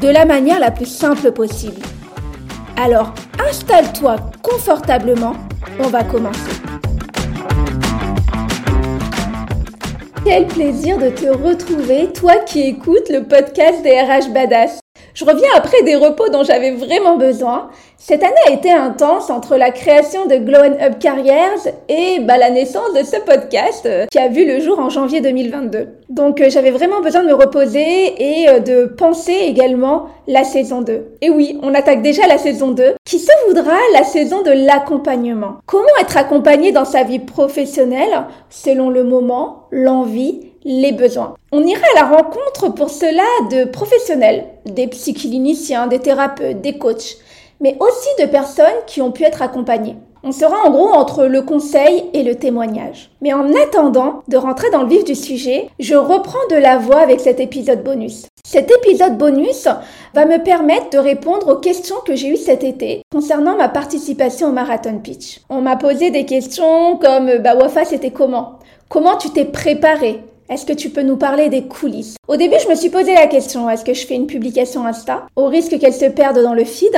de la manière la plus simple possible. Alors, installe-toi confortablement, on va commencer. Quel plaisir de te retrouver, toi qui écoutes le podcast des RH Badass. Je reviens après des repos dont j'avais vraiment besoin. Cette année a été intense entre la création de Glow Up Careers et bah, la naissance de ce podcast euh, qui a vu le jour en janvier 2022. Donc euh, j'avais vraiment besoin de me reposer et euh, de penser également la saison 2. Et oui, on attaque déjà la saison 2 qui se voudra la saison de l'accompagnement? Comment être accompagné dans sa vie professionnelle selon le moment, l'envie les besoins. On ira à la rencontre pour cela de professionnels, des psychicliniciens, des thérapeutes, des coachs, mais aussi de personnes qui ont pu être accompagnées. On sera en gros entre le conseil et le témoignage. Mais en attendant de rentrer dans le vif du sujet, je reprends de la voix avec cet épisode bonus. Cet épisode bonus va me permettre de répondre aux questions que j'ai eues cet été concernant ma participation au Marathon Pitch. On m'a posé des questions comme bah Wafa c'était comment? Comment tu t'es préparé? Est-ce que tu peux nous parler des coulisses? Au début, je me suis posé la question, est-ce que je fais une publication Insta au risque qu'elle se perde dans le feed?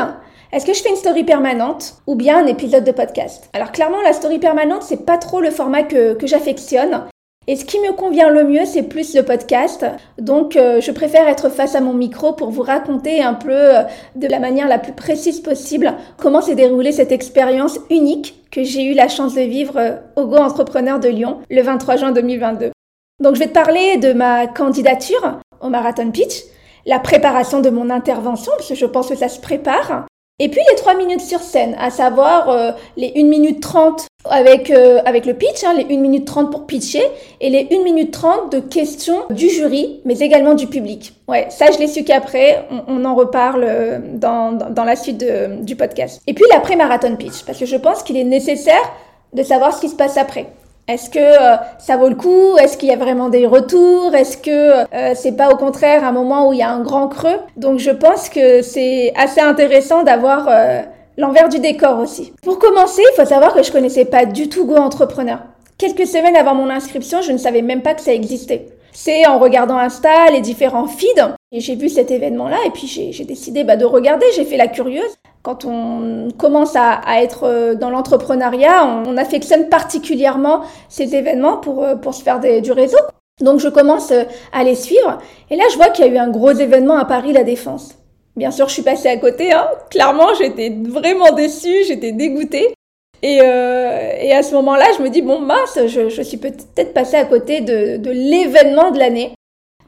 Est-ce que je fais une story permanente ou bien un épisode de podcast? Alors clairement, la story permanente, c'est pas trop le format que, j'affectionne. Et ce qui me convient le mieux, c'est plus le podcast. Donc, euh, je préfère être face à mon micro pour vous raconter un peu euh, de la manière la plus précise possible comment s'est déroulée cette expérience unique que j'ai eu la chance de vivre euh, au Go Entrepreneur de Lyon le 23 juin 2022. Donc je vais te parler de ma candidature au Marathon Pitch, la préparation de mon intervention, parce que je pense que ça se prépare, et puis les 3 minutes sur scène, à savoir euh, les 1 minute 30 avec, euh, avec le pitch, hein, les 1 minute 30 pour pitcher, et les 1 minute 30 de questions du jury, mais également du public. Ouais, ça je l'ai su qu'après, on, en reparle euh, dans, dans, la suite du podcast. Et puis l'après-marathon pitch, parce que je pense qu'il est nécessaire de savoir ce qui se passe après. Est-ce que euh, ça vaut le coup? Est-ce qu'il y a vraiment des retours? Est-ce que euh, c'est pas au contraire un moment où il y a un grand creux? Donc je pense que c'est assez intéressant d'avoir euh, l'envers du décor aussi. Pour commencer, il faut savoir que je connaissais pas du tout Go Entrepreneur. Quelques semaines avant mon inscription, je ne savais même pas que ça existait. C'est en regardant Insta, les différents feeds, et j'ai vu cet événement-là, et puis j'ai décidé bah, de regarder, j'ai fait la curieuse quand on commence à, être euh, dans l'entrepreneuriat, on, affectionne particulièrement ces événements pour, euh, pour se faire du réseau. Donc je commence euh, à les suivre et là je vois qu'il y a eu un gros événement à Paris La Défense. Bien sûr, je suis passée à côté. Hein. Clairement, j'étais vraiment déçue, j'étais dégoûtée. Et, et, à ce moment-là, je me dis, bon, mince, je, je suis peut-être passée à côté de, de l'événement de l'année.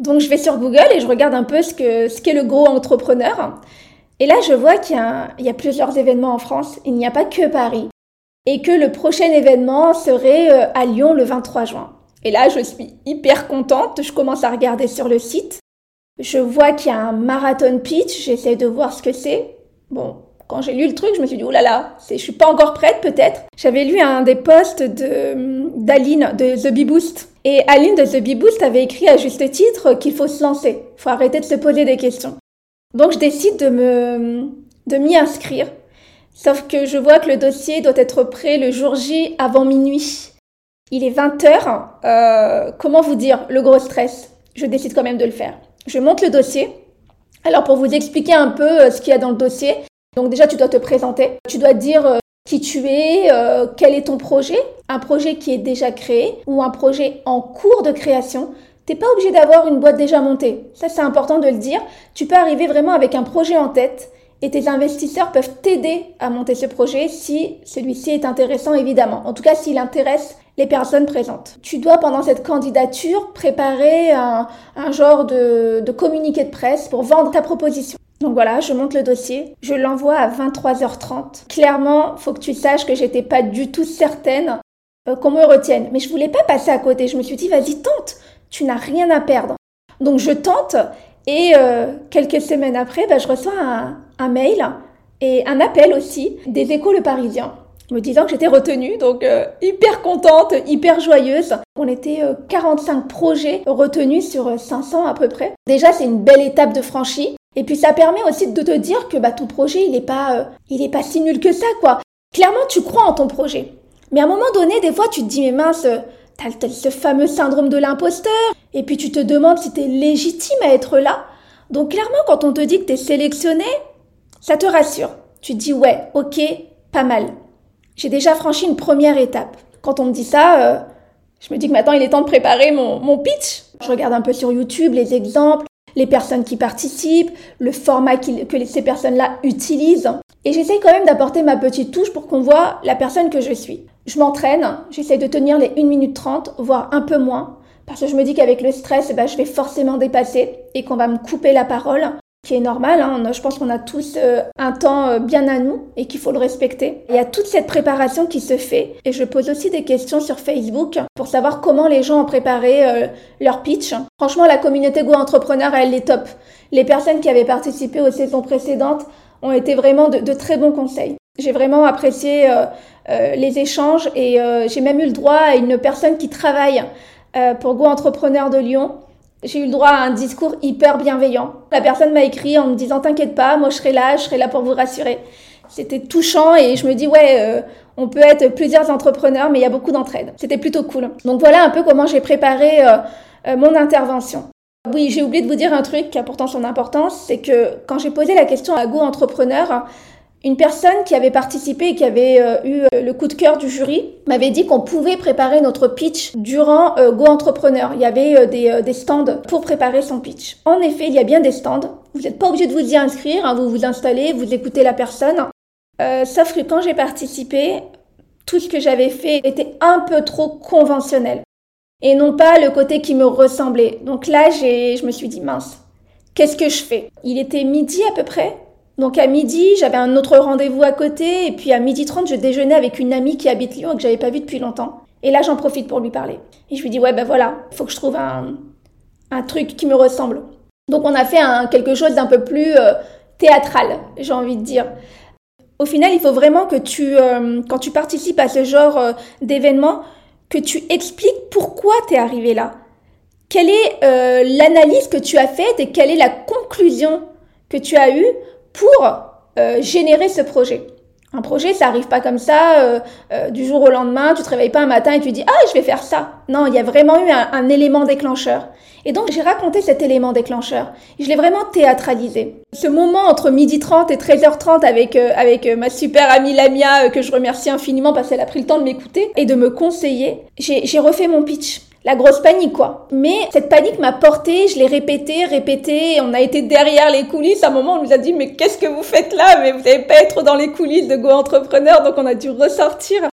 Donc je vais sur Google et je regarde un peu ce qu'est ce qu'est le gros entrepreneur. Et là, je vois qu'il y, y, a plusieurs événements en France. Il n'y a pas que Paris. Et que le prochain événement serait euh, à Lyon le 23 juin. Et là, je suis hyper contente. Je commence à regarder sur le site. Je vois qu'il y a un marathon pitch. J'essaie de voir ce que c'est. Bon, quand j'ai lu le truc, je me suis dit, oh là là, je suis pas encore prête peut-être. J'avais lu un des posts d'Aline de The Bee Boost. Et Aline de The Bee Boost avait écrit à juste titre qu'il faut se lancer. Il faut arrêter de se poser des questions. Donc je décide de me de m'y inscrire. Sauf que je vois que le dossier doit être prêt le jour J avant minuit. Il est 20 heures. Euh, comment vous dire Le gros stress? Je décide quand même de le faire. Je monte le dossier. Alors pour vous expliquer un peu euh, ce qu'il y a dans le dossier. Donc déjà tu dois te présenter. Tu dois dire euh, qui tu es, quel est ton projet, un projet qui est déjà créé ou un projet en cours de création. T'es pas obligé d'avoir une boîte déjà montée. Ça, c'est important de le dire. Tu peux arriver vraiment avec un projet en tête et tes investisseurs peuvent t'aider à monter ce projet si celui-ci est intéressant, évidemment. En tout cas, s'il intéresse les personnes présentes. Tu dois, pendant cette candidature, préparer un, genre de communiqué de presse pour vendre ta proposition. Donc voilà, je monte le dossier, je l'envoie à 23h30. Clairement, faut que tu saches que j'étais pas du tout certaine euh, qu'on me retienne. Mais je voulais pas passer à côté. Je me suis dit, vas-y, tente tu n'as rien à perdre. Donc je tente Et euh, quelques semaines après, bah, je reçois un, un, mail et un appel aussi des échos le Parisien me disant que j'étais retenue, donc euh, hyper contente, hyper joyeuse. On était 45 euh, projets retenus sur 500 à peu près. Déjà, c'est une belle étape de franchie. Et puis ça permet aussi de te dire que bah, ton projet, il n'est pas, il est pas si nul que ça, quoi. Clairement, tu crois en ton projet. Mais à un moment donné, des fois, tu te dis, mais mince, t'as ce fameux syndrome de l'imposteur, et puis tu te demandes si t'es légitime à être là. Donc clairement, quand on te dit que t'es sélectionné, ça te rassure. Tu te dis, ouais, ok, pas mal. J'ai déjà franchi une première étape. Quand on me dit ça, euh, je me dis que maintenant il est temps de préparer mon, mon pitch. Je regarde un peu sur YouTube les exemples, les personnes qui participent, le format que ces personnes-là utilisent. Et j'essaie quand même d'apporter ma petite touche pour qu'on voit la personne que je suis. Je m'entraîne, j'essaie de tenir les 1 minute 30, voire un peu moins, parce que je me dis qu'avec le stress, eh ben, je vais forcément dépasser et qu'on va me couper la parole, qui est normal. Hein. Je pense qu'on a tous euh, un temps euh, bien à nous et qu'il faut le respecter. Il y a toute cette préparation qui se fait et je pose aussi des questions sur Facebook pour savoir comment les gens ont préparé euh, leur pitch. Franchement, la communauté Go Entrepreneur, elle est top. Les personnes qui avaient participé aux saisons précédentes ont été vraiment de, très bons conseils. J'ai vraiment apprécié les échanges et j'ai même eu le droit à une personne qui travaille pour Go Entrepreneur de Lyon. J'ai eu le droit à un discours hyper bienveillant. La personne m'a écrit en me disant T'inquiète pas, moi je serai là, je serai là pour vous rassurer. C'était touchant et je me dis Ouais, on peut être plusieurs entrepreneurs, mais il y a beaucoup d'entraide. C'était plutôt cool. Donc voilà un peu comment j'ai préparé mon intervention. Oui, j'ai oublié de vous dire un truc qui a pourtant son importance, c'est que quand j'ai posé la question à Go Entrepreneur, une personne qui avait participé et qui avait euh, eu euh, le coup de cœur du jury m'avait dit qu'on pouvait préparer notre pitch durant euh, Go Entrepreneur. Il y avait des, stands pour préparer son pitch. En effet, il y a bien des stands. Vous n'êtes pas obligé de vous y inscrire, hein, vous vous installez, vous écoutez la personne. sauf que quand j'ai participé, tout ce que j'avais fait était un peu trop conventionnel et non pas le côté qui me ressemblait. Donc là, je me suis dit, mince, qu'est-ce que je fais? Il était midi à peu près? Donc à midi, j'avais un autre rendez-vous à côté, et puis à midi 30, je déjeunais avec une amie qui habite Lyon et que j'avais pas vue depuis longtemps. Et là, j'en profite pour lui parler. Et je lui dis, ouais, ben voilà, il faut que je trouve un, un truc qui me ressemble. Donc on a fait quelque chose d'un peu plus euh, théâtral, j'ai envie de dire. Au final, il faut vraiment que tu, euh, quand tu participes à ce genre euh, d'événement, que tu expliques pourquoi tu es arrivé là. Quelle est l'analyse que tu as faite et quelle est la conclusion que tu as eue pour euh, générer ce projet. Un projet, ça arrive pas comme ça euh, euh, du jour au lendemain. Tu te réveilles pas un matin et tu dis ah je vais faire ça. Non, il y a vraiment eu un, élément déclencheur. Et donc j'ai raconté cet élément déclencheur. Je l'ai vraiment théâtralisé. Ce moment entre midi 30 et 13h30 avec avec ma super amie Lamia que je remercie infiniment parce qu'elle a pris le temps de m'écouter et de me conseiller. J'ai refait mon pitch la grosse panique, quoi. Mais cette panique m'a porté, je l'ai répété, répété, on a été derrière les coulisses. À un moment, on nous a dit, mais qu'est-ce que vous faites là? Mais vous n'allez pas être dans les coulisses de Go Entrepreneur, donc on a dû ressortir.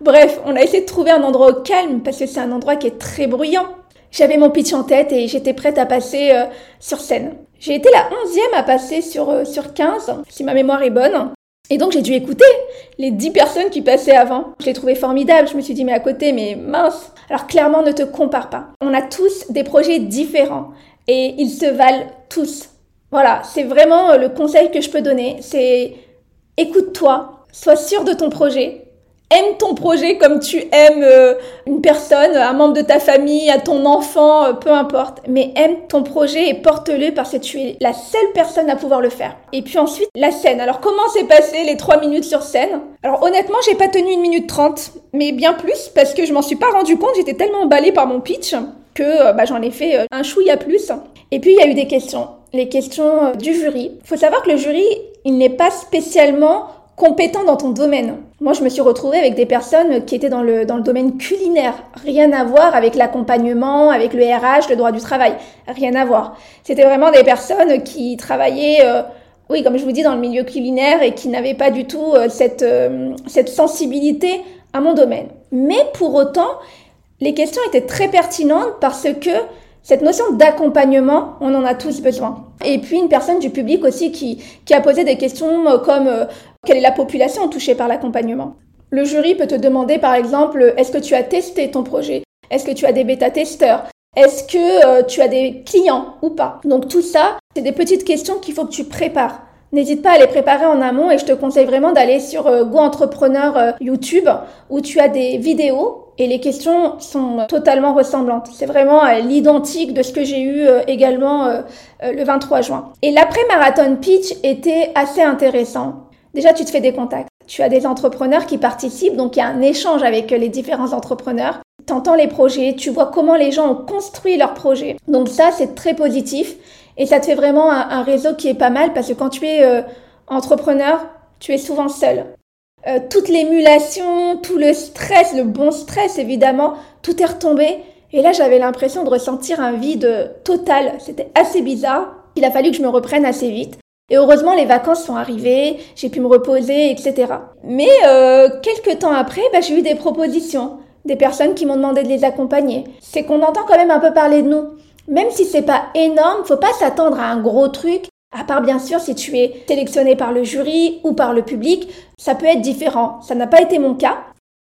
Bref, on a essayé de trouver un endroit calme, parce que c'est un endroit qui est très bruyant. J'avais mon pitch en tête et j'étais prête à passer euh, sur scène. J'ai été la onzième à passer sur, euh, sur 15, si ma mémoire est bonne. Et donc j'ai dû écouter les dix personnes qui passaient avant. Je les trouvais formidables. Je me suis dit mais à côté, mais mince. Alors clairement ne te compare pas. On a tous des projets différents et ils se valent tous. Voilà, c'est vraiment le conseil que je peux donner. C'est écoute-toi, sois sûr de ton projet, aime ton projet comme tu aimes euh, une personne, un membre de ta famille, à ton enfant, euh, peu importe. Mais aime ton projet et porte-le parce que tu es la seule personne à pouvoir le faire. Et puis ensuite, la scène. Alors comment s'est passé les trois minutes sur scène? Alors honnêtement, j'ai pas tenu une minute trente, mais bien plus parce que je m'en suis pas rendu compte. J'étais tellement emballée par mon pitch que euh, bah, j'en ai fait un chouïa plus. Et puis il y a eu des questions. Les questions du jury. Faut savoir que le jury, il n'est pas spécialement compétent dans ton domaine. Moi, je me suis retrouvée avec des personnes qui étaient dans le, dans le domaine culinaire. Rien à voir avec l'accompagnement, avec le RH, le droit du travail. Rien à voir. C'était vraiment des personnes qui travaillaient, euh, oui, comme je vous dis, dans le milieu culinaire et qui n'avaient pas du tout euh, cette, euh, cette sensibilité à mon domaine. Mais pour autant, les questions étaient très pertinentes parce que cette notion d'accompagnement, on en a tous besoin. Et puis une personne du public aussi qui, a posé des questions comme quelle est la population touchée par l'accompagnement? Le jury peut te demander par exemple, est-ce que tu as testé ton projet? Est-ce que tu as des bêta-testeurs? Est-ce que euh, tu as des clients ou pas? Donc tout ça, c'est des petites questions qu'il faut que tu prépares. N'hésite pas à les préparer en amont et je te conseille vraiment d'aller sur euh, Go Entrepreneur euh, YouTube où tu as des vidéos et les questions sont totalement ressemblantes. C'est vraiment l'identique de ce que j'ai eu également le 23 juin. Et l'après-marathon pitch était assez intéressant. Déjà, tu te fais des contacts. Tu as des entrepreneurs qui participent, donc il y a un échange avec les différents entrepreneurs t'entends les projets, tu vois comment les gens ont construit leurs projets. Donc ça, c'est très positif et ça te fait vraiment un, réseau qui est pas mal parce que quand tu es euh, entrepreneur, tu es souvent seul. Euh, toute l'émulation, tout le stress, le bon stress évidemment, tout est retombé. Et là, j'avais l'impression de ressentir un vide total. C'était assez bizarre. Il a fallu que je me reprenne assez vite. Et heureusement, les vacances sont arrivées, j'ai pu me reposer, etc. Mais euh, quelques temps après, bah, j'ai eu des propositions des personnes qui m'ont demandé de les accompagner. C'est qu'on entend quand même un peu parler de nous. Même si c'est pas énorme, faut pas s'attendre à un gros truc. À part bien sûr si tu es sélectionné par le jury ou par le public, ça peut être différent. Ça n'a pas été mon cas.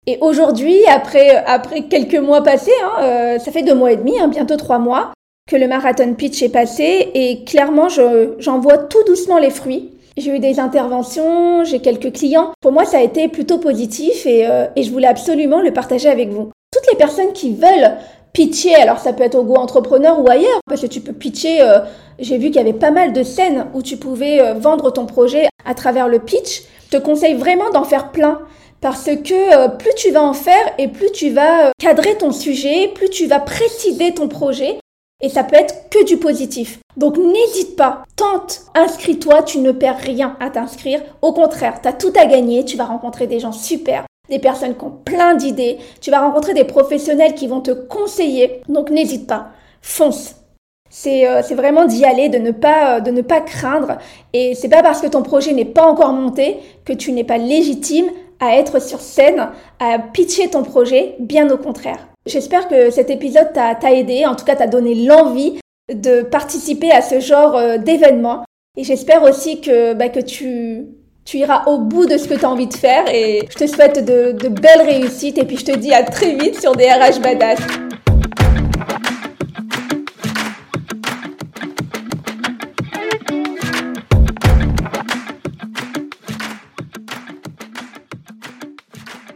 Et aujourd'hui, après, après quelques mois passés, hein, euh, ça fait deux mois et demi, hein, bientôt trois mois, que le marathon pitch est passé et clairement, j'en vois tout doucement les fruits. J'ai eu des interventions, j'ai quelques clients. Pour moi, ça a été plutôt positif euh, et, je voulais absolument le partager avec vous. Toutes les personnes qui veulent pitcher, alors ça peut être au Go Entrepreneur ou ailleurs, parce que tu peux pitcher, euh, j'ai vu qu'il y avait pas mal de scènes où tu pouvais euh, vendre ton projet à travers le pitch. Je te conseille vraiment d'en faire plein. Parce que plus tu vas en faire et plus tu vas cadrer ton sujet, plus tu vas préciser ton projet et ça peut être que du positif. Donc n'hésite pas, tente, inscris-toi, tu ne perds rien à t'inscrire. Au contraire, tu as tout à gagner, tu vas rencontrer des gens super, des personnes qui ont plein d'idées, tu vas rencontrer des professionnels qui vont te conseiller. Donc n'hésite pas, fonce. C'est euh, vraiment d'y aller, de ne, pas, euh, de ne pas craindre. Et c'est pas parce que ton projet n'est pas encore monté que tu n'es pas légitime à être sur scène, à pitcher ton projet, bien au contraire. J'espère que cet épisode t'a aidé, en tout cas t'a donné l'envie de participer à ce genre euh, d'événement. Et j'espère aussi que, bah, que tu, tu iras au bout de ce que tu as envie de faire. Et je te souhaite de, de belles réussites. Et puis je te dis à très vite sur DRH Badass.